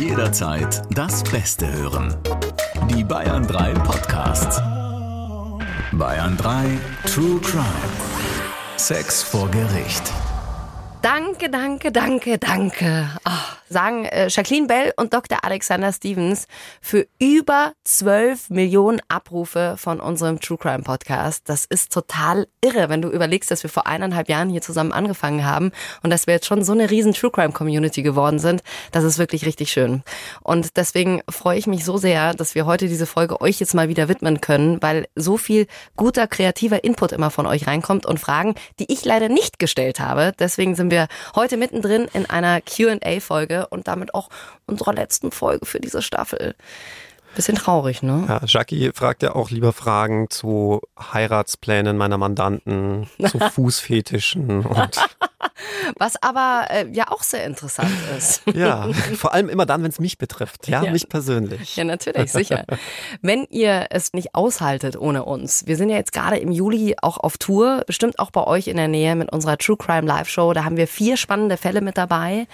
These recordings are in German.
Jederzeit das Beste hören. Die Bayern 3 Podcasts. Bayern 3 True Crime. Sex vor Gericht. Danke, danke, danke, danke. Oh, sagen äh, Jacqueline Bell und Dr. Alexander Stevens für über 12 Millionen Abrufe von unserem True Crime Podcast. Das ist total irre, wenn du überlegst, dass wir vor eineinhalb Jahren hier zusammen angefangen haben und dass wir jetzt schon so eine riesen True Crime Community geworden sind. Das ist wirklich richtig schön. Und deswegen freue ich mich so sehr, dass wir heute diese Folge euch jetzt mal wieder widmen können, weil so viel guter, kreativer Input immer von euch reinkommt und Fragen, die ich leider nicht gestellt habe. Deswegen sind wir heute mittendrin in einer Und damit auch unserer letzten Folge für diese Staffel. Bisschen traurig, ne? Ja, Jackie fragt ja auch lieber Fragen zu Heiratsplänen meiner Mandanten, zu Fußfetischen und Was aber äh, ja auch sehr interessant ist. ja, vor allem immer dann, wenn es mich betrifft, ja, Ja. mich persönlich. Ja, natürlich, sicher. Wenn ihr es nicht aushaltet ohne uns, wir sind ja jetzt gerade im Juli auch auf Tour, bestimmt auch bei euch in der Nähe mit unserer True Crime Live Show. Da haben wir vier spannende Fälle mit dabei.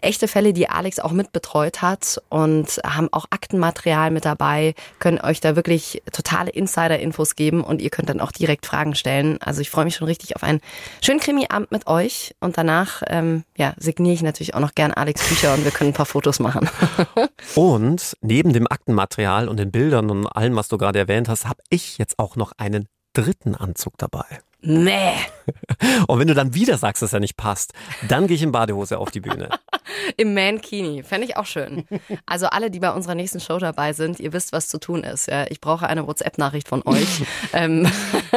Echte Fälle, die Alex auch mitbetreut hat und haben auch Aktenmaterial mit dabei, können euch da wirklich totale Insider-Infos geben und ihr könnt dann auch direkt Fragen stellen. Also ich freue mich schon richtig auf einen schönen Krimi-Abend mit euch und danach ähm, ja, signiere ich natürlich auch noch gern Alex Bücher und wir können ein paar Fotos machen. Und neben dem Aktenmaterial und den Bildern und allem, was du gerade erwähnt hast, habe ich jetzt auch noch einen dritten Anzug dabei. Nee. Und wenn du dann wieder sagst, dass er nicht passt, dann gehe ich in Badehose auf die Bühne. Im Mankini. Fände ich auch schön. Also alle, die bei unserer nächsten Show dabei sind, ihr wisst, was zu tun ist. Ja, ich brauche eine WhatsApp-Nachricht von euch, ähm,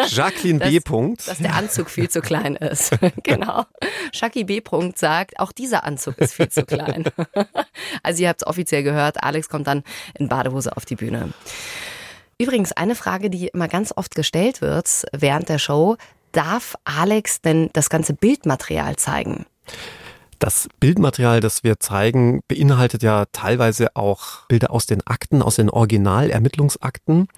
Jacqueline B. Punkt. dass der Anzug viel zu klein ist. genau. Shaki B. Punkt sagt, auch dieser Anzug ist viel zu klein. also ihr habt es offiziell gehört, Alex kommt dann in Badehose auf die Bühne. Übrigens, eine Frage, die immer ganz oft gestellt wird während der Show, darf Alex denn das ganze Bildmaterial zeigen? Das Bildmaterial, das wir zeigen, beinhaltet ja teilweise auch Bilder aus den Akten, aus den Originalermittlungsakten.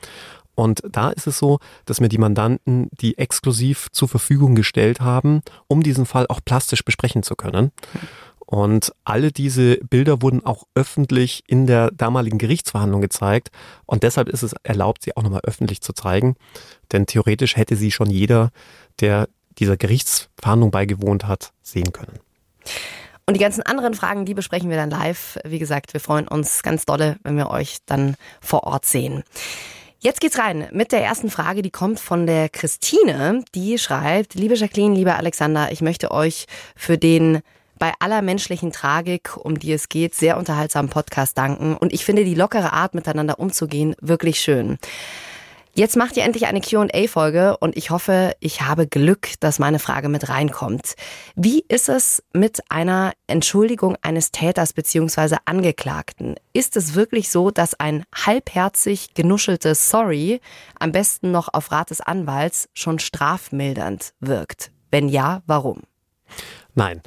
Und da ist es so, dass mir die Mandanten die exklusiv zur Verfügung gestellt haben, um diesen Fall auch plastisch besprechen zu können. Und alle diese Bilder wurden auch öffentlich in der damaligen Gerichtsverhandlung gezeigt. Und deshalb ist es erlaubt, sie auch nochmal öffentlich zu zeigen. Denn theoretisch hätte sie schon jeder, der dieser Gerichtsverhandlung beigewohnt hat, sehen können. Und die ganzen anderen Fragen, die besprechen wir dann live. Wie gesagt, wir freuen uns ganz dolle, wenn wir euch dann vor Ort sehen. Jetzt geht's rein mit der ersten Frage, die kommt von der Christine. Die schreibt, liebe Jacqueline, lieber Alexander, ich möchte euch für den bei aller menschlichen Tragik, um die es geht, sehr unterhaltsamen Podcast danken. Und ich finde die lockere Art, miteinander umzugehen, wirklich schön. Jetzt macht ihr endlich eine Q&A-Folge und ich hoffe, ich habe Glück, dass meine Frage mit reinkommt. Wie ist es mit einer Entschuldigung eines Täters bzw. Angeklagten? Ist es wirklich so, dass ein halbherzig genuscheltes Sorry, am besten noch auf Rat des Anwalts, schon strafmildernd wirkt? Wenn ja, warum? Nein,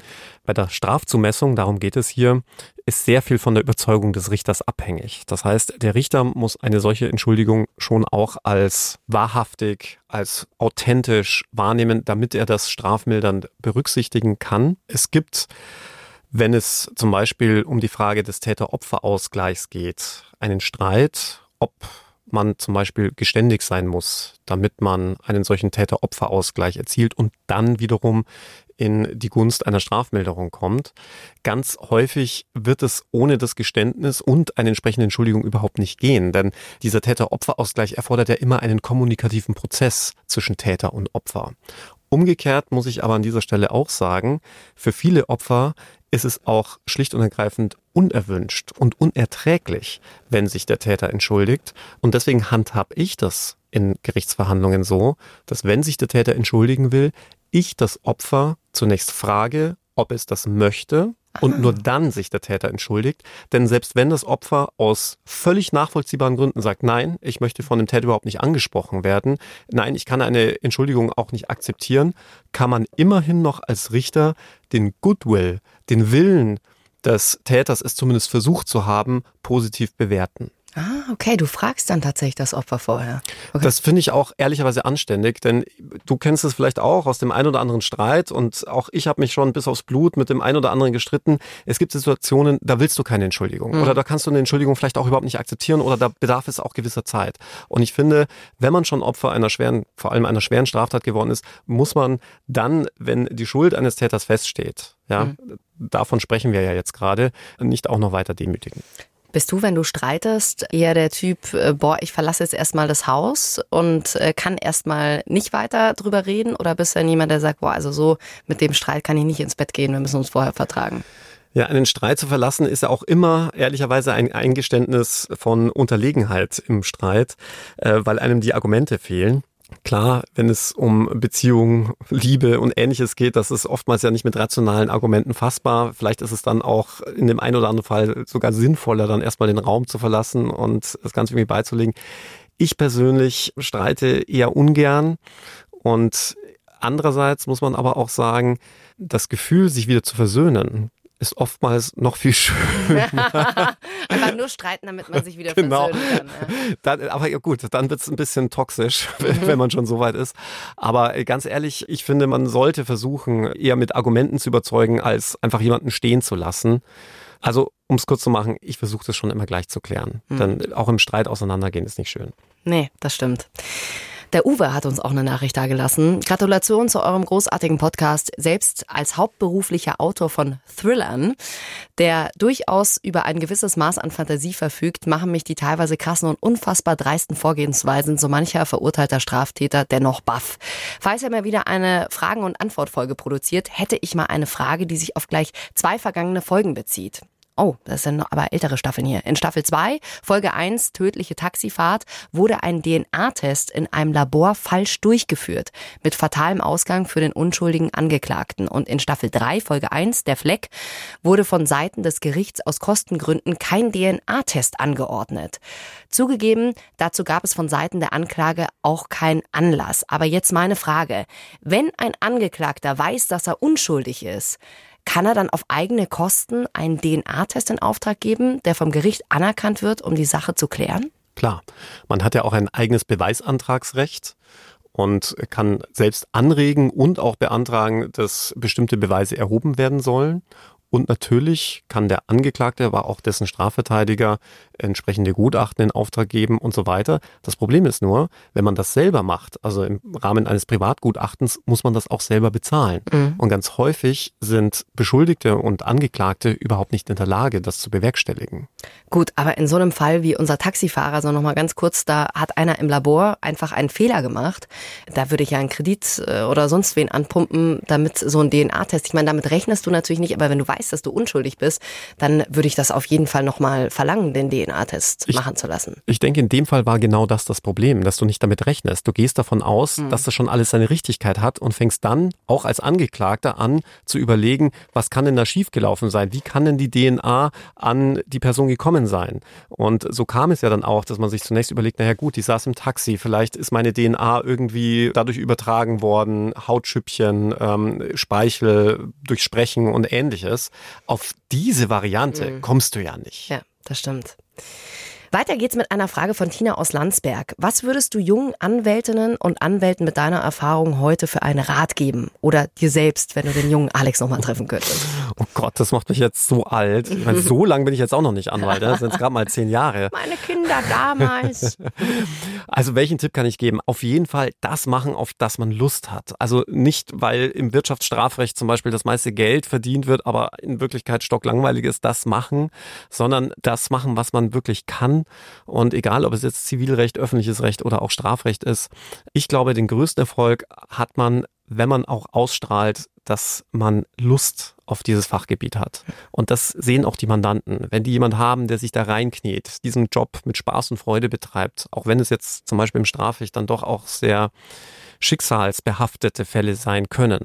bei der Strafzumessung, darum geht es hier, ist sehr viel von der Überzeugung des Richters abhängig. Das heißt, der Richter muss eine solche Entschuldigung schon auch als wahrhaftig, als authentisch wahrnehmen, damit er das strafmildernd berücksichtigen kann. Es gibt, wenn es zum Beispiel um die Frage des Täter-Opfer-Ausgleichs geht, einen Streit, ob man zum Beispiel geständig sein muss, damit man einen solchen Täter-Opfer-Ausgleich erzielt und dann wiederum in die Gunst einer Strafmilderung kommt. Ganz häufig wird es ohne das Geständnis und eine entsprechende Entschuldigung überhaupt nicht gehen, denn dieser Täter-Opfer-Ausgleich erfordert ja immer einen kommunikativen Prozess zwischen Täter und Opfer. Umgekehrt muss ich aber an dieser Stelle auch sagen, für viele Opfer ist es auch schlicht und ergreifend unerwünscht und unerträglich, wenn sich der Täter entschuldigt. Und deswegen handhab ich das in Gerichtsverhandlungen so, dass wenn sich der Täter entschuldigen will, ich das Opfer zunächst frage, ob es das möchte und nur dann sich der Täter entschuldigt. Denn selbst wenn das Opfer aus völlig nachvollziehbaren Gründen sagt, nein, ich möchte von dem Täter überhaupt nicht angesprochen werden, nein, ich kann eine Entschuldigung auch nicht akzeptieren, kann man immerhin noch als Richter den Goodwill, den Willen des Täters, es zumindest versucht zu haben, positiv bewerten. Ah, okay, du fragst dann tatsächlich das Opfer vorher. Okay. Das finde ich auch ehrlicherweise anständig, denn du kennst es vielleicht auch aus dem einen oder anderen Streit und auch ich habe mich schon bis aufs Blut mit dem einen oder anderen gestritten. Es gibt Situationen, da willst du keine Entschuldigung mhm. oder da kannst du eine Entschuldigung vielleicht auch überhaupt nicht akzeptieren oder da bedarf es auch gewisser Zeit. Und ich finde, wenn man schon Opfer einer schweren, vor allem einer schweren Straftat geworden ist, muss man dann, wenn die Schuld eines Täters feststeht, ja, mhm. davon sprechen wir ja jetzt gerade, nicht auch noch weiter demütigen. Bist du, wenn du streitest, eher der Typ, äh, boah, ich verlasse jetzt erstmal das Haus und äh, kann erstmal nicht weiter drüber reden? Oder bist du dann jemand, der sagt, boah, also so mit dem Streit kann ich nicht ins Bett gehen, wir müssen uns vorher vertragen? Ja, einen Streit zu verlassen ist ja auch immer ehrlicherweise ein Eingeständnis von Unterlegenheit im Streit, äh, weil einem die Argumente fehlen. Klar, wenn es um Beziehungen, Liebe und ähnliches geht, das ist oftmals ja nicht mit rationalen Argumenten fassbar. Vielleicht ist es dann auch in dem einen oder anderen Fall sogar sinnvoller, dann erstmal den Raum zu verlassen und das Ganze irgendwie beizulegen. Ich persönlich streite eher ungern und andererseits muss man aber auch sagen, das Gefühl, sich wieder zu versöhnen, ist oftmals noch viel schöner. Einfach nur streiten, damit man sich wieder genau. versöhnen kann. Ja. Dann, aber ja gut, dann wird es ein bisschen toxisch, mhm. wenn man schon so weit ist. Aber äh, ganz ehrlich, ich finde, man sollte versuchen, eher mit Argumenten zu überzeugen, als einfach jemanden stehen zu lassen. Also, um es kurz zu machen, ich versuche das schon immer gleich zu klären. Mhm. Denn auch im Streit auseinandergehen ist nicht schön. Nee, das stimmt. Der Uwe hat uns auch eine Nachricht dagelassen. Gratulation zu eurem großartigen Podcast. Selbst als hauptberuflicher Autor von Thrillern, der durchaus über ein gewisses Maß an Fantasie verfügt, machen mich die teilweise krassen und unfassbar dreisten Vorgehensweisen so mancher verurteilter Straftäter dennoch baff. Falls er mir wieder eine Fragen- und Antwortfolge produziert, hätte ich mal eine Frage, die sich auf gleich zwei vergangene Folgen bezieht. Oh, das sind aber ältere Staffeln hier. In Staffel 2, Folge 1, tödliche Taxifahrt, wurde ein DNA-Test in einem Labor falsch durchgeführt, mit fatalem Ausgang für den unschuldigen Angeklagten. Und in Staffel 3, Folge 1, der Fleck, wurde von Seiten des Gerichts aus Kostengründen kein DNA-Test angeordnet. Zugegeben, dazu gab es von Seiten der Anklage auch keinen Anlass. Aber jetzt meine Frage. Wenn ein Angeklagter weiß, dass er unschuldig ist, kann er dann auf eigene Kosten einen DNA-Test in Auftrag geben, der vom Gericht anerkannt wird, um die Sache zu klären? Klar. Man hat ja auch ein eigenes Beweisantragsrecht und kann selbst anregen und auch beantragen, dass bestimmte Beweise erhoben werden sollen. Und natürlich kann der Angeklagte, aber auch dessen Strafverteidiger entsprechende Gutachten in Auftrag geben und so weiter. Das Problem ist nur, wenn man das selber macht, also im Rahmen eines Privatgutachtens, muss man das auch selber bezahlen. Mhm. Und ganz häufig sind Beschuldigte und Angeklagte überhaupt nicht in der Lage, das zu bewerkstelligen. Gut, aber in so einem Fall wie unser Taxifahrer, so nochmal ganz kurz, da hat einer im Labor einfach einen Fehler gemacht. Da würde ich ja einen Kredit äh, oder sonst wen anpumpen, damit so ein DNA-Test, ich meine, damit rechnest du natürlich nicht, aber wenn du weißt, weißt, dass du unschuldig bist, dann würde ich das auf jeden Fall nochmal verlangen, den DNA-Test machen zu lassen. Ich denke, in dem Fall war genau das das Problem, dass du nicht damit rechnest. Du gehst davon aus, mhm. dass das schon alles seine Richtigkeit hat und fängst dann auch als Angeklagter an zu überlegen, was kann denn da schiefgelaufen sein? Wie kann denn die DNA an die Person gekommen sein? Und so kam es ja dann auch, dass man sich zunächst überlegt, naja gut, die saß im Taxi, vielleicht ist meine DNA irgendwie dadurch übertragen worden, Hautschüppchen, ähm, Speichel durch Sprechen und ähnliches. Auf diese Variante mhm. kommst du ja nicht. Ja, das stimmt. Weiter geht's mit einer Frage von Tina aus Landsberg. Was würdest du jungen Anwältinnen und Anwälten mit deiner Erfahrung heute für einen Rat geben? Oder dir selbst, wenn du den jungen Alex nochmal treffen könntest? Oh Gott, das macht mich jetzt so alt. Ich meine, so lange bin ich jetzt auch noch nicht Anwalt. Das sind gerade mal zehn Jahre. Meine Kinder damals. Also welchen Tipp kann ich geben? Auf jeden Fall das machen, auf das man Lust hat. Also nicht, weil im Wirtschaftsstrafrecht zum Beispiel das meiste Geld verdient wird, aber in Wirklichkeit stocklangweilig ist, das machen, sondern das machen, was man wirklich kann und egal, ob es jetzt Zivilrecht, öffentliches Recht oder auch Strafrecht ist, ich glaube, den größten Erfolg hat man, wenn man auch ausstrahlt, dass man Lust auf dieses Fachgebiet hat. Und das sehen auch die Mandanten. Wenn die jemand haben, der sich da reinkniet, diesen Job mit Spaß und Freude betreibt, auch wenn es jetzt zum Beispiel im Strafrecht dann doch auch sehr schicksalsbehaftete Fälle sein können,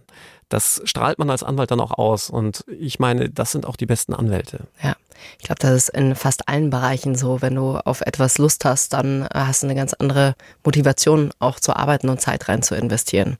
das strahlt man als Anwalt dann auch aus. Und ich meine, das sind auch die besten Anwälte. Ja. Ich glaube, das ist in fast allen Bereichen so. Wenn du auf etwas Lust hast, dann hast du eine ganz andere Motivation, auch zu arbeiten und Zeit rein zu investieren.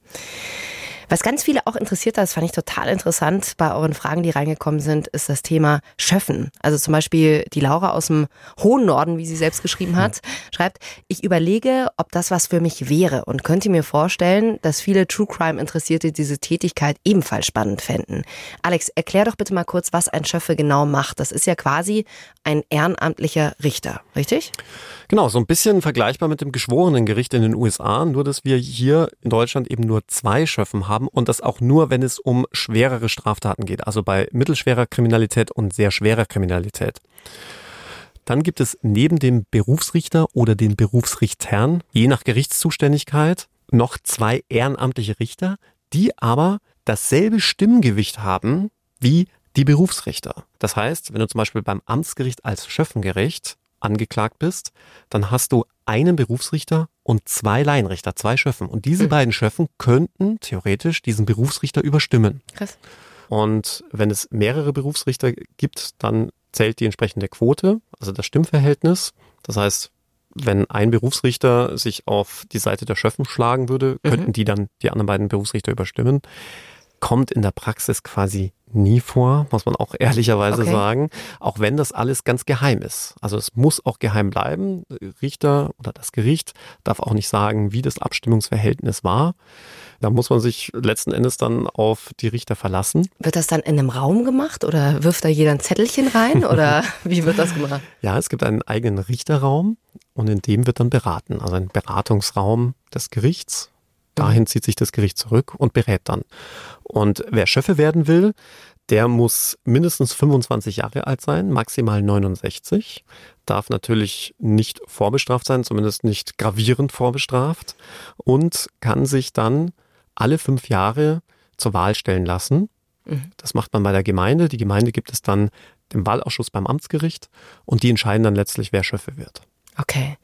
Was ganz viele auch interessiert hat, das fand ich total interessant bei euren Fragen, die reingekommen sind, ist das Thema Schöffen. Also zum Beispiel die Laura aus dem hohen Norden, wie sie selbst geschrieben hat, schreibt, ich überlege, ob das was für mich wäre und könnte mir vorstellen, dass viele True Crime Interessierte diese Tätigkeit ebenfalls spannend fänden. Alex, erklär doch bitte mal kurz, was ein Schöffe genau macht. Das ist ja quasi ein ehrenamtlicher Richter, richtig? Genau, so ein bisschen vergleichbar mit dem geschworenen Gericht in den USA, nur dass wir hier in Deutschland eben nur zwei Schöffen haben und das auch nur, wenn es um schwerere Straftaten geht, also bei mittelschwerer Kriminalität und sehr schwerer Kriminalität. Dann gibt es neben dem Berufsrichter oder den Berufsrichtern, je nach Gerichtszuständigkeit, noch zwei ehrenamtliche Richter, die aber dasselbe Stimmgewicht haben wie die Berufsrichter. Das heißt, wenn du zum Beispiel beim Amtsgericht als Schöffengericht angeklagt bist, dann hast du einen Berufsrichter und zwei Laienrichter, zwei Schöffen. Und diese mhm. beiden Schöffen könnten theoretisch diesen Berufsrichter überstimmen. Krass. Und wenn es mehrere Berufsrichter gibt, dann zählt die entsprechende Quote, also das Stimmverhältnis. Das heißt, wenn ein Berufsrichter sich auf die Seite der Schöffen schlagen würde, könnten mhm. die dann die anderen beiden Berufsrichter überstimmen. Kommt in der Praxis quasi nie vor, muss man auch ehrlicherweise okay. sagen, auch wenn das alles ganz geheim ist. Also es muss auch geheim bleiben. Richter oder das Gericht darf auch nicht sagen, wie das Abstimmungsverhältnis war. Da muss man sich letzten Endes dann auf die Richter verlassen. Wird das dann in einem Raum gemacht oder wirft da jeder ein Zettelchen rein oder wie wird das gemacht? Ja, es gibt einen eigenen Richterraum und in dem wird dann beraten, also ein Beratungsraum des Gerichts Dahin zieht sich das Gericht zurück und berät dann. Und wer Schöffe werden will, der muss mindestens 25 Jahre alt sein, maximal 69, darf natürlich nicht vorbestraft sein, zumindest nicht gravierend vorbestraft und kann sich dann alle fünf Jahre zur Wahl stellen lassen. Mhm. Das macht man bei der Gemeinde. Die Gemeinde gibt es dann dem Wahlausschuss beim Amtsgericht und die entscheiden dann letztlich, wer Schöffe wird. Okay.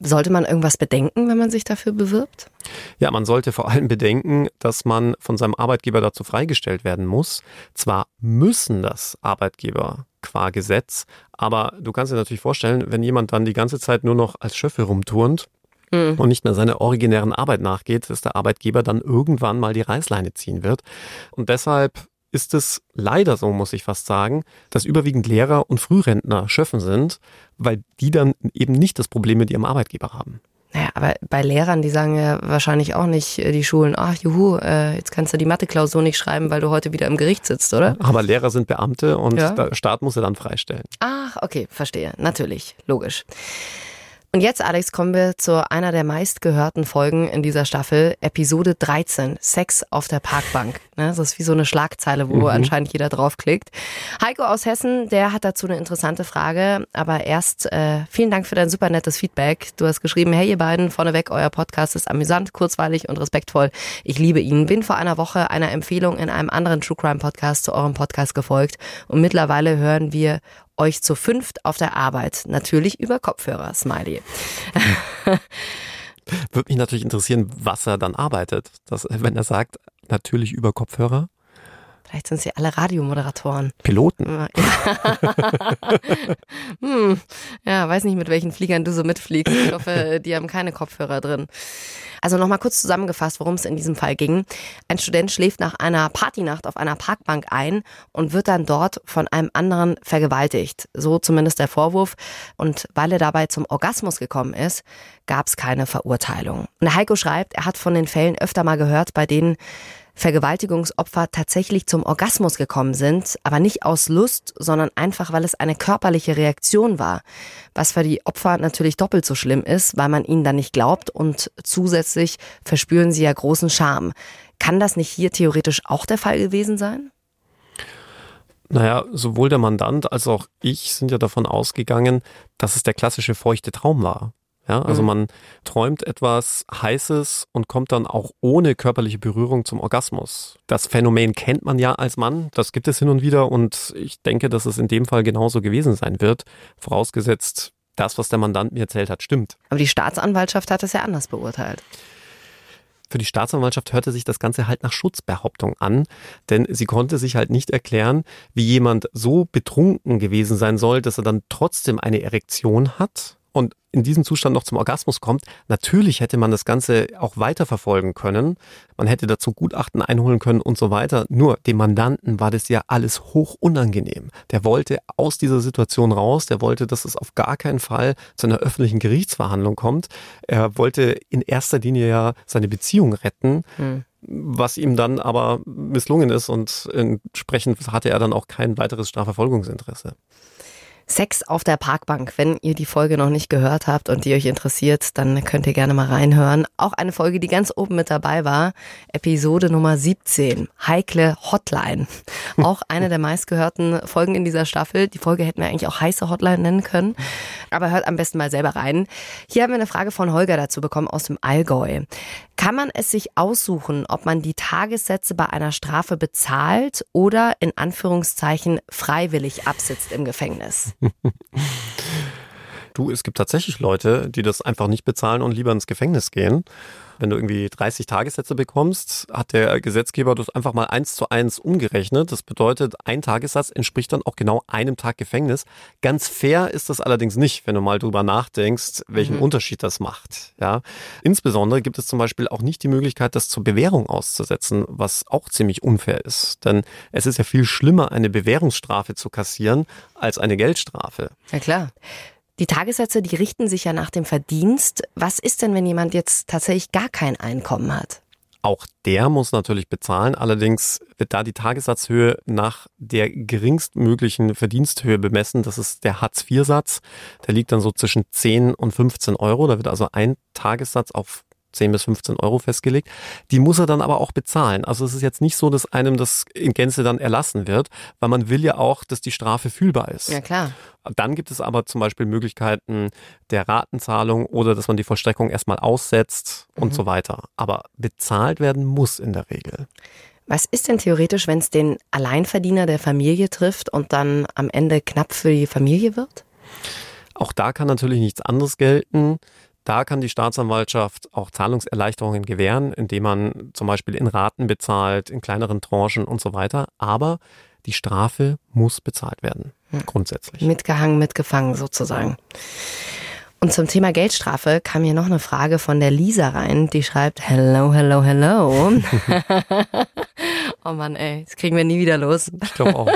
Sollte man irgendwas bedenken, wenn man sich dafür bewirbt? Ja, man sollte vor allem bedenken, dass man von seinem Arbeitgeber dazu freigestellt werden muss. Zwar müssen das Arbeitgeber qua Gesetz, aber du kannst dir natürlich vorstellen, wenn jemand dann die ganze Zeit nur noch als Schöffe rumturnt, mhm. und nicht mehr seiner originären Arbeit nachgeht, dass der Arbeitgeber dann irgendwann mal die Reißleine ziehen wird. Und deshalb ist es leider so, muss ich fast sagen, dass überwiegend Lehrer und Frührentner Schöffen sind, weil die dann eben nicht das Problem mit ihrem Arbeitgeber haben. Naja, aber bei Lehrern, die sagen ja wahrscheinlich auch nicht, äh, die Schulen, ach juhu, äh, jetzt kannst du die Mathe-Klausur nicht schreiben, weil du heute wieder im Gericht sitzt, oder? Aber Lehrer sind Beamte und ja. der Staat muss sie dann freistellen. Ach, okay, verstehe. Natürlich, logisch. Und jetzt, Alex, kommen wir zu einer der meistgehörten Folgen in dieser Staffel, Episode 13, Sex auf der Parkbank. Ne, das ist wie so eine Schlagzeile, wo mhm. anscheinend jeder draufklickt. Heiko aus Hessen, der hat dazu eine interessante Frage. Aber erst äh, vielen Dank für dein super nettes Feedback. Du hast geschrieben, hey ihr beiden, vorneweg, euer Podcast ist amüsant, kurzweilig und respektvoll. Ich liebe ihn. Bin vor einer Woche einer Empfehlung in einem anderen True Crime Podcast zu eurem Podcast gefolgt. Und mittlerweile hören wir euch zu fünft auf der Arbeit. Natürlich über Kopfhörer, Smiley. Würde mich natürlich interessieren, was er dann arbeitet. Das, wenn er sagt, natürlich über Kopfhörer. Vielleicht sind sie alle Radiomoderatoren. Piloten. Ja. hm. ja, weiß nicht, mit welchen Fliegern du so mitfliegst. Ich hoffe, die haben keine Kopfhörer drin. Also nochmal kurz zusammengefasst, worum es in diesem Fall ging. Ein Student schläft nach einer Partynacht auf einer Parkbank ein und wird dann dort von einem anderen vergewaltigt. So zumindest der Vorwurf. Und weil er dabei zum Orgasmus gekommen ist, gab es keine Verurteilung. Und Heiko schreibt, er hat von den Fällen öfter mal gehört, bei denen Vergewaltigungsopfer tatsächlich zum Orgasmus gekommen sind, aber nicht aus Lust, sondern einfach, weil es eine körperliche Reaktion war. Was für die Opfer natürlich doppelt so schlimm ist, weil man ihnen dann nicht glaubt und zusätzlich verspüren sie ja großen Scham. Kann das nicht hier theoretisch auch der Fall gewesen sein? Naja, sowohl der Mandant als auch ich sind ja davon ausgegangen, dass es der klassische feuchte Traum war. Ja, also mhm. man träumt etwas Heißes und kommt dann auch ohne körperliche Berührung zum Orgasmus. Das Phänomen kennt man ja als Mann, das gibt es hin und wieder und ich denke, dass es in dem Fall genauso gewesen sein wird, vorausgesetzt, das, was der Mandant mir erzählt hat, stimmt. Aber die Staatsanwaltschaft hat es ja anders beurteilt. Für die Staatsanwaltschaft hörte sich das Ganze halt nach Schutzbehauptung an, denn sie konnte sich halt nicht erklären, wie jemand so betrunken gewesen sein soll, dass er dann trotzdem eine Erektion hat in diesem Zustand noch zum Orgasmus kommt. Natürlich hätte man das Ganze auch weiterverfolgen können. Man hätte dazu Gutachten einholen können und so weiter. Nur dem Mandanten war das ja alles hoch unangenehm. Der wollte aus dieser Situation raus. Der wollte, dass es auf gar keinen Fall zu einer öffentlichen Gerichtsverhandlung kommt. Er wollte in erster Linie ja seine Beziehung retten. Hm was ihm dann aber misslungen ist und entsprechend hatte er dann auch kein weiteres Strafverfolgungsinteresse. Sex auf der Parkbank. Wenn ihr die Folge noch nicht gehört habt und die euch interessiert, dann könnt ihr gerne mal reinhören. Auch eine Folge, die ganz oben mit dabei war. Episode Nummer 17. Heikle Hotline. Auch eine der meistgehörten Folgen in dieser Staffel. Die Folge hätten wir eigentlich auch heiße Hotline nennen können. Aber hört am besten mal selber rein. Hier haben wir eine Frage von Holger dazu bekommen aus dem Allgäu. Kann man es sich aussuchen, ob man die Tagessätze bei einer Strafe bezahlt oder in Anführungszeichen freiwillig absitzt im Gefängnis? Du, es gibt tatsächlich Leute, die das einfach nicht bezahlen und lieber ins Gefängnis gehen. Wenn du irgendwie 30 Tagessätze bekommst, hat der Gesetzgeber das einfach mal eins zu eins umgerechnet. Das bedeutet, ein Tagessatz entspricht dann auch genau einem Tag Gefängnis. Ganz fair ist das allerdings nicht, wenn du mal drüber nachdenkst, welchen mhm. Unterschied das macht. Ja, insbesondere gibt es zum Beispiel auch nicht die Möglichkeit, das zur Bewährung auszusetzen, was auch ziemlich unfair ist. Denn es ist ja viel schlimmer, eine Bewährungsstrafe zu kassieren als eine Geldstrafe. Ja klar. Die Tagessätze, die richten sich ja nach dem Verdienst. Was ist denn, wenn jemand jetzt tatsächlich gar kein Einkommen hat? Auch der muss natürlich bezahlen. Allerdings wird da die Tagessatzhöhe nach der geringstmöglichen Verdiensthöhe bemessen. Das ist der Hartz-IV-Satz. Der liegt dann so zwischen 10 und 15 Euro. Da wird also ein Tagessatz auf 10 bis 15 Euro festgelegt. Die muss er dann aber auch bezahlen. Also es ist jetzt nicht so, dass einem das in Gänze dann erlassen wird, weil man will ja auch, dass die Strafe fühlbar ist. Ja, klar. Dann gibt es aber zum Beispiel Möglichkeiten der Ratenzahlung oder dass man die Vollstreckung erstmal aussetzt und mhm. so weiter. Aber bezahlt werden muss in der Regel. Was ist denn theoretisch, wenn es den Alleinverdiener der Familie trifft und dann am Ende knapp für die Familie wird? Auch da kann natürlich nichts anderes gelten. Da kann die Staatsanwaltschaft auch Zahlungserleichterungen gewähren, indem man zum Beispiel in Raten bezahlt, in kleineren Tranchen und so weiter. Aber die Strafe muss bezahlt werden, hm. grundsätzlich. Mitgehangen, mitgefangen sozusagen. Und zum Thema Geldstrafe kam hier noch eine Frage von der Lisa rein, die schreibt, hello, hello, hello. oh Mann, ey, das kriegen wir nie wieder los. Ich glaube auch.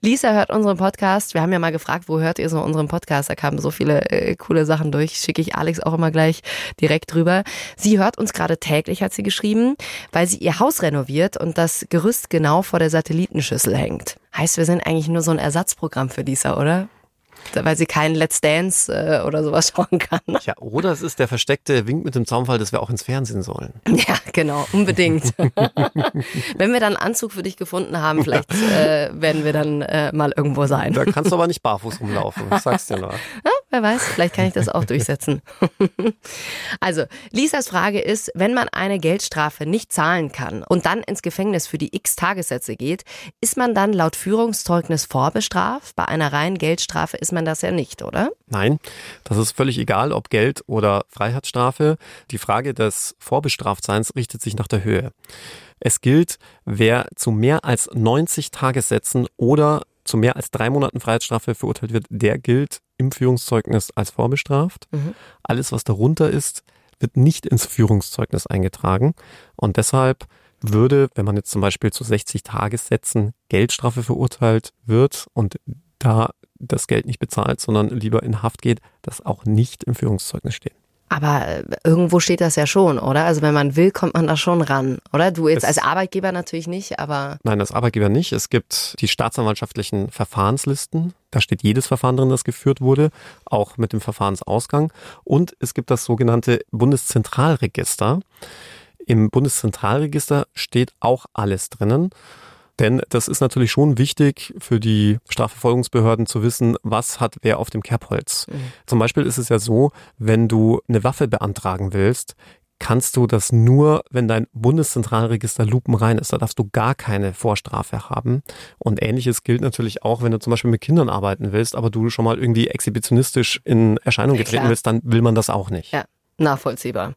Lisa hört unseren Podcast. Wir haben ja mal gefragt, wo hört ihr so unseren Podcast? Da kamen so viele äh, coole Sachen durch. Schicke ich Alex auch immer gleich direkt drüber. Sie hört uns gerade täglich, hat sie geschrieben, weil sie ihr Haus renoviert und das Gerüst genau vor der Satellitenschüssel hängt. Heißt, wir sind eigentlich nur so ein Ersatzprogramm für Lisa, oder? Weil sie keinen Let's Dance äh, oder sowas schauen kann. Ja, oder es ist der versteckte Wink mit dem Zaunfall, dass wir auch ins Fernsehen sollen. Ja, genau, unbedingt. Wenn wir dann einen Anzug für dich gefunden haben, vielleicht äh, werden wir dann äh, mal irgendwo sein. Da kannst du aber nicht barfuß rumlaufen, ich sag's dir nur. Ja, wer weiß, vielleicht kann ich das auch durchsetzen. also, Lisas Frage ist, wenn man eine Geldstrafe nicht zahlen kann und dann ins Gefängnis für die x Tagessätze geht, ist man dann laut Führungszeugnis vorbestraft? Bei einer reinen Geldstrafe ist man das ja nicht, oder? Nein, das ist völlig egal, ob Geld oder Freiheitsstrafe. Die Frage des Vorbestraftseins richtet sich nach der Höhe. Es gilt, wer zu mehr als 90 Tagessätzen oder zu mehr als drei Monaten Freiheitsstrafe verurteilt wird, der gilt im Führungszeugnis als vorbestraft. Mhm. Alles, was darunter ist, wird nicht ins Führungszeugnis eingetragen. Und deshalb würde, wenn man jetzt zum Beispiel zu 60 Tagessätzen Geldstrafe verurteilt wird und da das Geld nicht bezahlt, sondern lieber in Haft geht, das auch nicht im Führungszeugnis steht. Aber äh, irgendwo steht das ja schon, oder? Also wenn man will, kommt man da schon ran, oder? Du jetzt es, als Arbeitgeber natürlich nicht, aber. Nein, als Arbeitgeber nicht. Es gibt die staatsanwaltschaftlichen Verfahrenslisten. Da steht jedes Verfahren drin, das geführt wurde, auch mit dem Verfahrensausgang. Und es gibt das sogenannte Bundeszentralregister. Im Bundeszentralregister steht auch alles drinnen. Denn das ist natürlich schon wichtig für die Strafverfolgungsbehörden zu wissen, was hat wer auf dem Kerbholz. Mhm. Zum Beispiel ist es ja so, wenn du eine Waffe beantragen willst, kannst du das nur, wenn dein Bundeszentralregister lupenrein ist. Da darfst du gar keine Vorstrafe haben. Und ähnliches gilt natürlich auch, wenn du zum Beispiel mit Kindern arbeiten willst, aber du schon mal irgendwie exhibitionistisch in Erscheinung getreten ja, willst, dann will man das auch nicht. Ja, nachvollziehbar.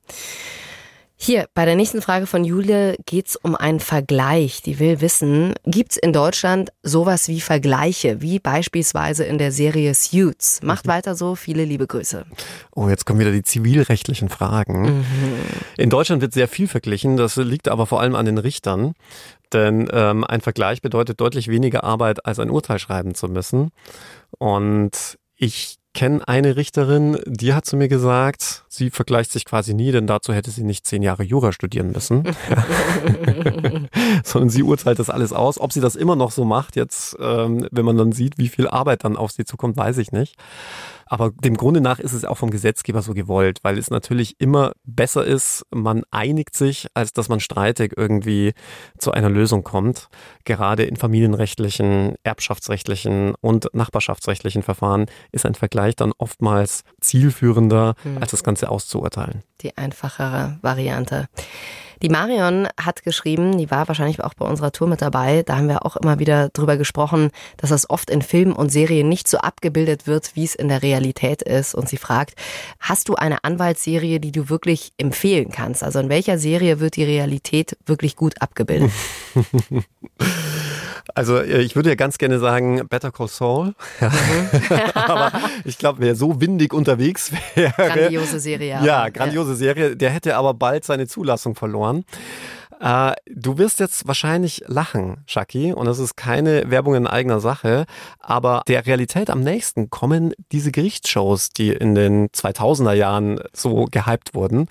Hier, bei der nächsten Frage von Julia geht es um einen Vergleich. Die will wissen, gibt es in Deutschland sowas wie Vergleiche, wie beispielsweise in der Serie Suits? Macht mhm. weiter so, viele liebe Grüße. Oh, jetzt kommen wieder die zivilrechtlichen Fragen. Mhm. In Deutschland wird sehr viel verglichen, das liegt aber vor allem an den Richtern. Denn ähm, ein Vergleich bedeutet deutlich weniger Arbeit, als ein Urteil schreiben zu müssen. Und ich kenne eine Richterin, die hat zu mir gesagt, sie vergleicht sich quasi nie, denn dazu hätte sie nicht zehn Jahre Jura studieren müssen. Sondern sie urteilt das alles aus. Ob sie das immer noch so macht, jetzt, ähm, wenn man dann sieht, wie viel Arbeit dann auf sie zukommt, weiß ich nicht. Aber dem Grunde nach ist es auch vom Gesetzgeber so gewollt, weil es natürlich immer besser ist, man einigt sich, als dass man streitig irgendwie zu einer Lösung kommt. Gerade in familienrechtlichen, erbschaftsrechtlichen und nachbarschaftsrechtlichen Verfahren ist ein Vergleich dann oftmals zielführender, hm. als das Ganze auszuurteilen. Die einfachere Variante. Die Marion hat geschrieben, die war wahrscheinlich auch bei unserer Tour mit dabei, da haben wir auch immer wieder drüber gesprochen, dass das oft in Filmen und Serien nicht so abgebildet wird, wie es in der Realität ist. Und sie fragt, hast du eine Anwaltsserie, die du wirklich empfehlen kannst? Also in welcher Serie wird die Realität wirklich gut abgebildet? Also äh, ich würde ja ganz gerne sagen Better Call Saul. Mhm. Aber ich glaube, wer so windig unterwegs wäre. Grandiose Serie. Ja, grandiose ja. Serie. Der hätte aber bald seine Zulassung verloren. Äh, du wirst jetzt wahrscheinlich lachen, Shaki, und das ist keine Werbung in eigener Sache, aber der Realität am nächsten kommen diese Gerichtsshows, die in den 2000er Jahren so gehypt wurden.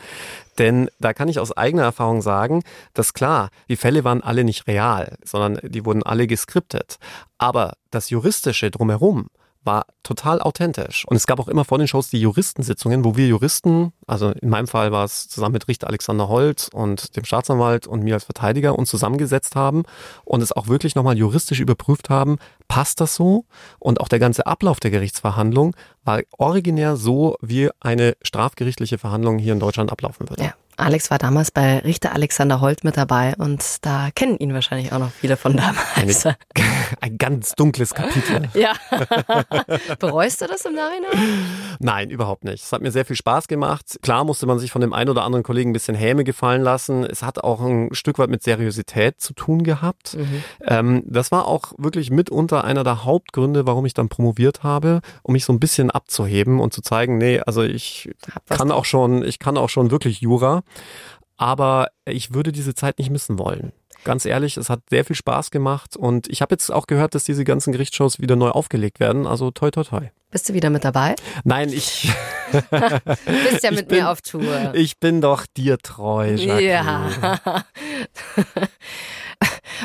Denn da kann ich aus eigener Erfahrung sagen, dass klar, die Fälle waren alle nicht real, sondern die wurden alle geskriptet. Aber das Juristische drumherum, war total authentisch. Und es gab auch immer vor den Shows die Juristensitzungen, wo wir Juristen, also in meinem Fall war es zusammen mit Richter Alexander Holt und dem Staatsanwalt und mir als Verteidiger uns zusammengesetzt haben und es auch wirklich nochmal juristisch überprüft haben, passt das so? Und auch der ganze Ablauf der Gerichtsverhandlung war originär so, wie eine strafgerichtliche Verhandlung hier in Deutschland ablaufen würde. Ja. Alex war damals bei Richter Alexander Holt mit dabei und da kennen ihn wahrscheinlich auch noch viele von damals. Eine, ein ganz dunkles Kapitel. Ja. Bereust du das im Nachhinein? Nein, überhaupt nicht. Es hat mir sehr viel Spaß gemacht. Klar musste man sich von dem einen oder anderen Kollegen ein bisschen Häme gefallen lassen. Es hat auch ein Stück weit mit Seriosität zu tun gehabt. Mhm. Ähm, das war auch wirklich mitunter einer der Hauptgründe, warum ich dann promoviert habe, um mich so ein bisschen abzuheben und zu zeigen, nee, also ich kann auch schon, ich kann auch schon wirklich Jura. Aber ich würde diese Zeit nicht missen wollen. Ganz ehrlich, es hat sehr viel Spaß gemacht und ich habe jetzt auch gehört, dass diese ganzen Gerichtsshows wieder neu aufgelegt werden. Also toi toi toi. Bist du wieder mit dabei? Nein, ich. du bist ja mit bin, mir auf Tour. Ich bin doch dir treu, Jacqueline. Ja.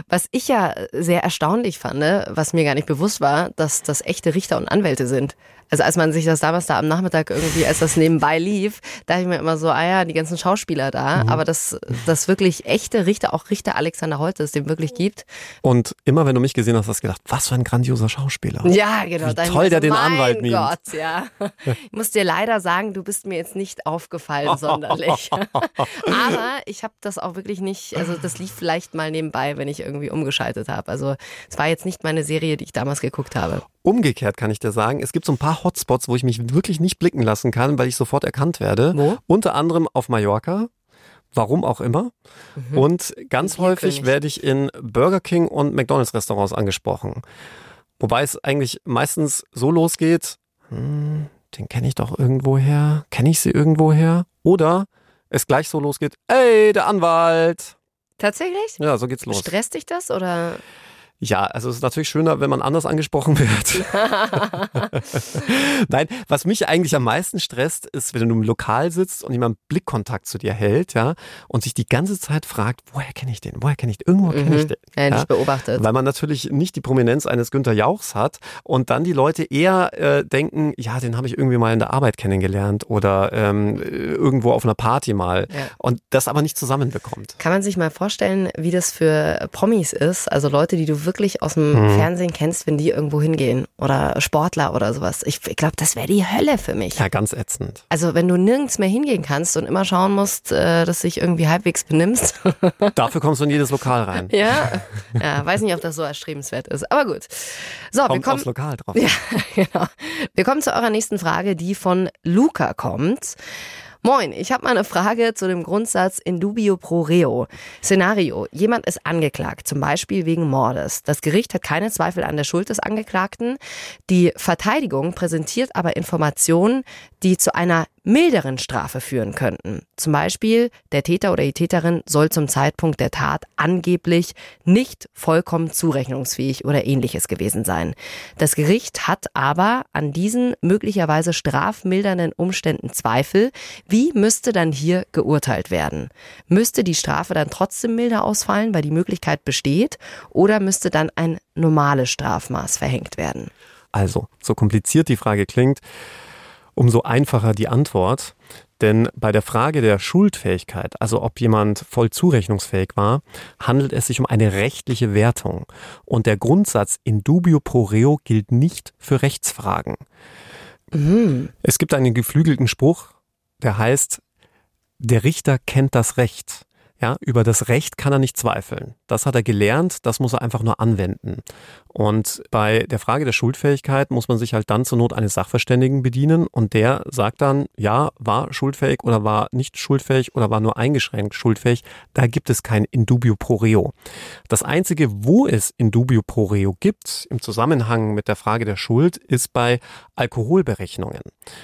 Was ich ja sehr erstaunlich fand, ne, was mir gar nicht bewusst war, dass das echte Richter und Anwälte sind. Also als man sich das damals da am Nachmittag irgendwie, als das nebenbei lief, dachte ich mir immer so, ah ja, die ganzen Schauspieler da, mhm. aber dass das wirklich echte Richter, auch Richter Alexander Holte, es dem wirklich gibt. Und immer wenn du mich gesehen hast, hast du gedacht, was für ein grandioser Schauspieler. Ja, genau. Wie toll der den Anwalt mimt. Gott, ja. Ich muss dir leider sagen, du bist mir jetzt nicht aufgefallen sonderlich. aber ich habe das auch wirklich nicht, also das lief vielleicht mal nebenbei, wenn ich irgendwie umgeschaltet habe. Also es war jetzt nicht meine Serie, die ich damals geguckt habe. Umgekehrt kann ich dir sagen, es gibt so ein paar Hotspots, wo ich mich wirklich nicht blicken lassen kann, weil ich sofort erkannt werde. Wo? Unter anderem auf Mallorca. Warum auch immer. Mhm. Und ganz häufig werde ich in Burger King und McDonalds Restaurants angesprochen. Wobei es eigentlich meistens so losgeht, hm, den kenne ich doch irgendwoher. Kenne ich sie irgendwoher? Oder es gleich so losgeht, ey, der Anwalt. Tatsächlich? Ja, so geht's los. Stresst dich das oder? Ja, also es ist natürlich schöner, wenn man anders angesprochen wird. Nein, was mich eigentlich am meisten stresst, ist, wenn du im Lokal sitzt und jemand Blickkontakt zu dir hält, ja, und sich die ganze Zeit fragt, woher kenne ich den? Woher kenne ich den? Irgendwo kenne ich mhm. den. Ja, ja, nicht beobachtet. Weil man natürlich nicht die Prominenz eines Günter Jauchs hat und dann die Leute eher äh, denken, ja, den habe ich irgendwie mal in der Arbeit kennengelernt oder ähm, irgendwo auf einer Party mal ja. und das aber nicht zusammenbekommt. Kann man sich mal vorstellen, wie das für Promis ist? Also Leute, die du wirklich aus dem mhm. Fernsehen kennst, wenn die irgendwo hingehen oder Sportler oder sowas. Ich, ich glaube, das wäre die Hölle für mich. Ja, ganz ätzend. Also wenn du nirgends mehr hingehen kannst und immer schauen musst, äh, dass du dich irgendwie halbwegs benimmst. Dafür kommst du in jedes Lokal rein. Ja, ja weiß nicht, ob das so erstrebenswert ist, aber gut. So, kommt wir kommen aufs Lokal drauf. Ja, genau. Wir kommen zu eurer nächsten Frage, die von Luca kommt. Moin, ich habe mal eine Frage zu dem Grundsatz in dubio pro reo. Szenario, jemand ist angeklagt, zum Beispiel wegen Mordes. Das Gericht hat keine Zweifel an der Schuld des Angeklagten. Die Verteidigung präsentiert aber Informationen, die zu einer milderen Strafe führen könnten. Zum Beispiel, der Täter oder die Täterin soll zum Zeitpunkt der Tat angeblich nicht vollkommen zurechnungsfähig oder ähnliches gewesen sein. Das Gericht hat aber an diesen möglicherweise strafmildernden Umständen Zweifel. Wie müsste dann hier geurteilt werden? Müsste die Strafe dann trotzdem milder ausfallen, weil die Möglichkeit besteht, oder müsste dann ein normales Strafmaß verhängt werden? Also, so kompliziert die Frage klingt, umso einfacher die Antwort. Denn bei der Frage der Schuldfähigkeit, also ob jemand voll zurechnungsfähig war, handelt es sich um eine rechtliche Wertung. Und der Grundsatz in dubio pro reo gilt nicht für Rechtsfragen. Mhm. Es gibt einen geflügelten Spruch, der heißt, der Richter kennt das Recht. Ja, über das Recht kann er nicht zweifeln. Das hat er gelernt, das muss er einfach nur anwenden. Und bei der Frage der Schuldfähigkeit muss man sich halt dann zur Not eines Sachverständigen bedienen und der sagt dann, ja, war schuldfähig oder war nicht schuldfähig oder war nur eingeschränkt schuldfähig. Da gibt es kein Indubio pro reo. Das einzige, wo es Indubio pro reo gibt, im Zusammenhang mit der Frage der Schuld, ist bei Alkoholberechnungen.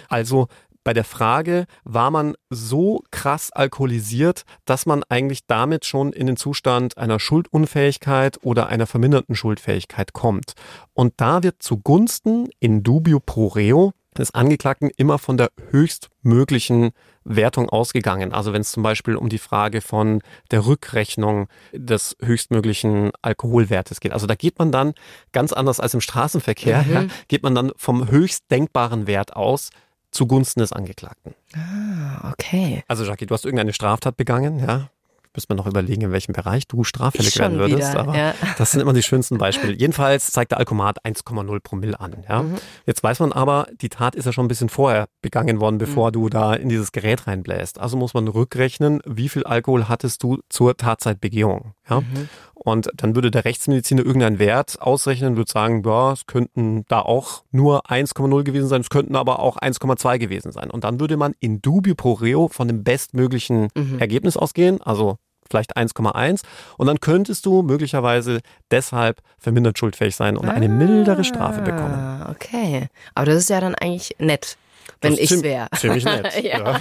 Also bei der Frage, war man so krass alkoholisiert, dass man eigentlich damit schon in den Zustand einer Schuldunfähigkeit oder einer verminderten Schuldfähigkeit kommt. Und da wird zugunsten in dubio pro reo des Angeklagten immer von der höchstmöglichen Wertung ausgegangen. Also wenn es zum Beispiel um die Frage von der Rückrechnung des höchstmöglichen Alkoholwertes geht. Also da geht man dann ganz anders als im Straßenverkehr, mhm. ja, geht man dann vom höchst denkbaren Wert aus, zugunsten des Angeklagten. Ah, okay. Also Jackie, du hast irgendeine Straftat begangen, ja? Müssen wir noch überlegen, in welchem Bereich du straffällig werden würdest. Wieder, aber ja. das sind immer die schönsten Beispiele. Jedenfalls zeigt der Alkomat 1,0 Promille an. Ja? Mhm. Jetzt weiß man aber, die Tat ist ja schon ein bisschen vorher begangen worden, bevor mhm. du da in dieses Gerät reinbläst. Also muss man rückrechnen, wie viel Alkohol hattest du zur Tatzeitbegehung. Ja? Mhm. Und dann würde der Rechtsmediziner irgendeinen Wert ausrechnen, würde sagen, ja, es könnten da auch nur 1,0 gewesen sein, es könnten aber auch 1,2 gewesen sein. Und dann würde man in dubio pro reo von dem bestmöglichen mhm. Ergebnis ausgehen, also vielleicht 1,1 und dann könntest du möglicherweise deshalb vermindert schuldfähig sein und eine mildere Strafe bekommen. Ah, okay, aber das ist ja dann eigentlich nett wenn ich es wäre. Ziemlich nett. ja.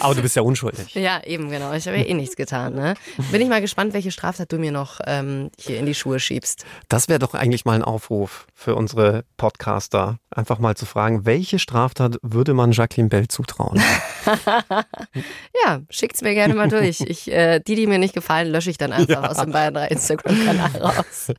Aber du bist ja unschuldig. Ja, eben, genau. Ich habe ja eh nichts getan. Ne? Bin ich mal gespannt, welche Straftat du mir noch ähm, hier in die Schuhe schiebst. Das wäre doch eigentlich mal ein Aufruf für unsere Podcaster. Einfach mal zu fragen, welche Straftat würde man Jacqueline Bell zutrauen? ja, schickt's mir gerne mal durch. Ich, äh, die, die mir nicht gefallen, lösche ich dann einfach ja. aus dem Bayern 3 Instagram-Kanal raus.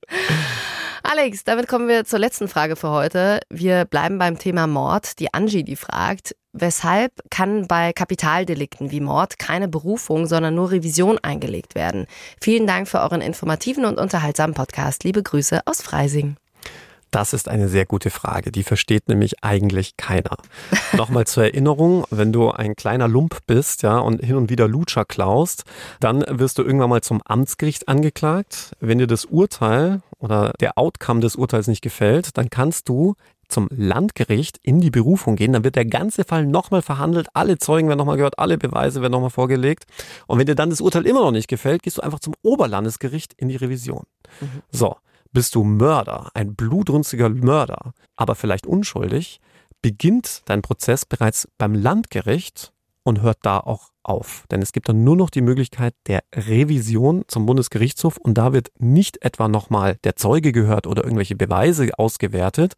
Alex, damit kommen wir zur letzten Frage für heute. Wir bleiben beim Thema Mord. Die Angie, die fragt, weshalb kann bei Kapitaldelikten wie Mord keine Berufung, sondern nur Revision eingelegt werden? Vielen Dank für euren informativen und unterhaltsamen Podcast. Liebe Grüße aus Freising. Das ist eine sehr gute Frage. Die versteht nämlich eigentlich keiner. Nochmal zur Erinnerung, wenn du ein kleiner Lump bist, ja, und hin und wieder Lutscher klaust, dann wirst du irgendwann mal zum Amtsgericht angeklagt. Wenn dir das Urteil oder der Outcome des Urteils nicht gefällt, dann kannst du zum Landgericht in die Berufung gehen, dann wird der ganze Fall nochmal verhandelt, alle Zeugen werden nochmal gehört, alle Beweise werden nochmal vorgelegt. Und wenn dir dann das Urteil immer noch nicht gefällt, gehst du einfach zum Oberlandesgericht in die Revision. Mhm. So, bist du Mörder, ein blutrünstiger Mörder, aber vielleicht unschuldig, beginnt dein Prozess bereits beim Landgericht und hört da auch auf. Denn es gibt dann nur noch die Möglichkeit der Revision zum Bundesgerichtshof und da wird nicht etwa nochmal der Zeuge gehört oder irgendwelche Beweise ausgewertet.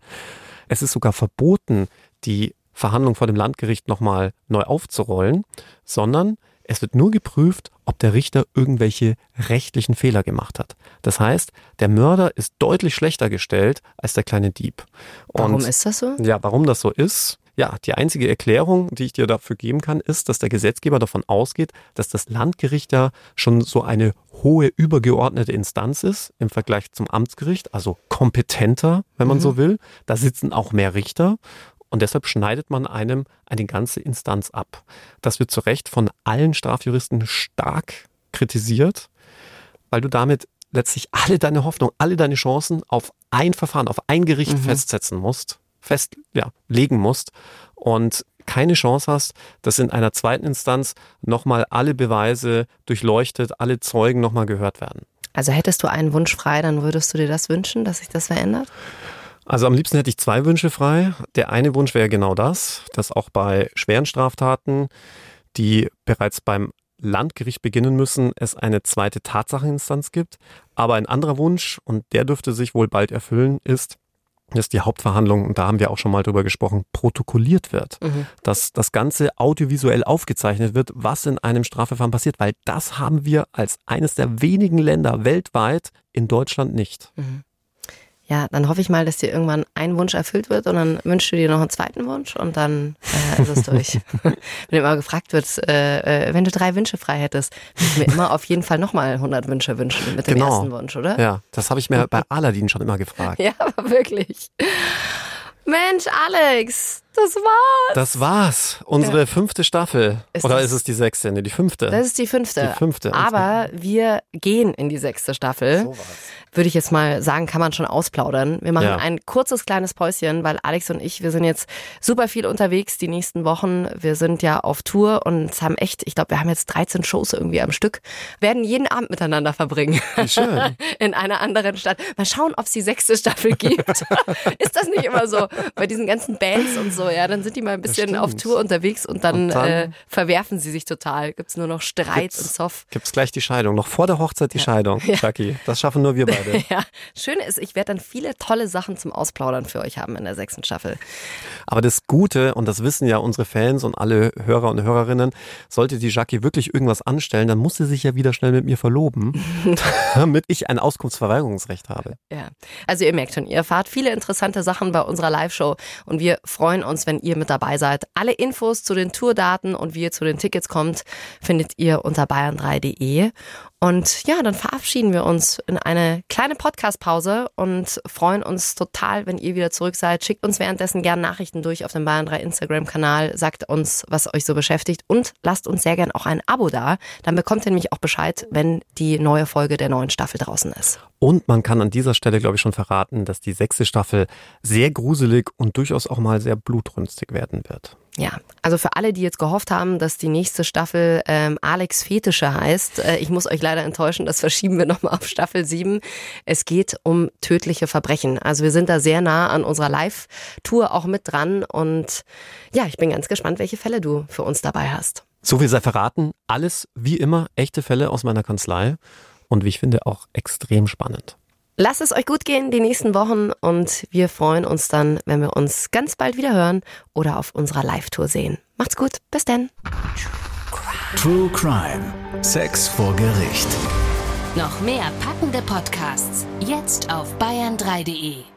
Es ist sogar verboten, die Verhandlung vor dem Landgericht nochmal neu aufzurollen, sondern es wird nur geprüft, ob der Richter irgendwelche rechtlichen Fehler gemacht hat. Das heißt, der Mörder ist deutlich schlechter gestellt als der kleine Dieb. Und warum ist das so? Ja, warum das so ist? Ja, die einzige Erklärung, die ich dir dafür geben kann, ist, dass der Gesetzgeber davon ausgeht, dass das Landgericht ja schon so eine hohe übergeordnete Instanz ist im Vergleich zum Amtsgericht, also kompetenter, wenn man mhm. so will. Da sitzen auch mehr Richter und deshalb schneidet man einem eine ganze Instanz ab. Das wird zu Recht von allen Strafjuristen stark kritisiert, weil du damit letztlich alle deine Hoffnung, alle deine Chancen auf ein Verfahren, auf ein Gericht mhm. festsetzen musst, festlegen ja, musst. Und keine Chance hast, dass in einer zweiten Instanz nochmal alle Beweise durchleuchtet, alle Zeugen nochmal gehört werden. Also hättest du einen Wunsch frei, dann würdest du dir das wünschen, dass sich das verändert? Also am liebsten hätte ich zwei Wünsche frei. Der eine Wunsch wäre genau das, dass auch bei schweren Straftaten, die bereits beim Landgericht beginnen müssen, es eine zweite Tatsacheninstanz gibt. Aber ein anderer Wunsch, und der dürfte sich wohl bald erfüllen, ist, dass die Hauptverhandlung, und da haben wir auch schon mal drüber gesprochen, protokolliert wird. Mhm. Dass das Ganze audiovisuell aufgezeichnet wird, was in einem Strafverfahren passiert, weil das haben wir als eines der wenigen Länder weltweit in Deutschland nicht. Mhm. Ja, dann hoffe ich mal, dass dir irgendwann ein Wunsch erfüllt wird und dann wünschst du dir noch einen zweiten Wunsch und dann äh, ist es durch. wenn immer gefragt wird, äh, äh, wenn du drei Wünsche frei hättest, würde ich mir immer auf jeden Fall nochmal 100 Wünsche wünschen mit dem genau. ersten Wunsch, oder? Ja, das habe ich mir bei Aladdin schon immer gefragt. ja, aber wirklich. Mensch, Alex, das war's. Das war's. Unsere ja. fünfte Staffel. Ist Oder ist es die sechste? Nee, die fünfte. Das ist die fünfte. Die fünfte. Aber wir gehen in die sechste Staffel. So war's würde ich jetzt mal sagen, kann man schon ausplaudern. Wir machen ja. ein kurzes kleines Päuschen, weil Alex und ich, wir sind jetzt super viel unterwegs die nächsten Wochen. Wir sind ja auf Tour und haben echt, ich glaube, wir haben jetzt 13 Shows irgendwie am Stück, werden jeden Abend miteinander verbringen. Wie schön. In einer anderen Stadt. Mal schauen, ob es die sechste Staffel gibt. Ist das nicht immer so? Bei diesen ganzen Bands und so, ja, dann sind die mal ein bisschen auf Tour unterwegs und dann, und dann äh, verwerfen sie sich total. Gibt es nur noch Streit und Zoff. Gibt es gleich die Scheidung. Noch vor der Hochzeit die ja. Scheidung, ja. Chucky. Das schaffen nur wir beide beide. ja, schön ist, ich werde dann viele tolle Sachen zum Ausplaudern für euch haben in der sechsten Staffel. Aber das Gute, und das wissen ja unsere Fans und alle Hörer und Hörerinnen, sollte die Jackie wirklich irgendwas anstellen, dann muss sie sich ja wieder schnell mit mir verloben, damit ich ein Auskunftsverweigerungsrecht habe. Ja, also ihr merkt schon, ihr erfahrt viele interessante Sachen bei unserer Live-Show und wir freuen uns, wenn ihr mit dabei seid. Alle Infos zu den Tourdaten und wie ihr zu den Tickets kommt, findet ihr unter bayern3.de. Und ja, dann verabschieden wir uns in eine kleine Podcast-Pause und freuen uns total, wenn ihr wieder zurück seid. Schickt uns währenddessen gerne Nachrichten durch auf dem Bayern 3 Instagram-Kanal. Sagt uns, was euch so beschäftigt und lasst uns sehr gerne auch ein Abo da. Dann bekommt ihr nämlich auch Bescheid, wenn die neue Folge der neuen Staffel draußen ist. Und man kann an dieser Stelle, glaube ich, schon verraten, dass die sechste Staffel sehr gruselig und durchaus auch mal sehr blutrünstig werden wird. Ja, also für alle, die jetzt gehofft haben, dass die nächste Staffel ähm, Alex Fetische heißt, äh, ich muss euch leider enttäuschen, das verschieben wir nochmal auf Staffel 7. Es geht um tödliche Verbrechen. Also wir sind da sehr nah an unserer Live-Tour auch mit dran und ja, ich bin ganz gespannt, welche Fälle du für uns dabei hast. So viel sei verraten. Alles wie immer echte Fälle aus meiner Kanzlei und wie ich finde auch extrem spannend. Lasst es euch gut gehen die nächsten Wochen und wir freuen uns dann, wenn wir uns ganz bald wieder hören oder auf unserer Live-Tour sehen. Macht's gut, bis denn. True Crime, Sex vor Gericht. Noch mehr packende Podcasts jetzt auf bayern3.de.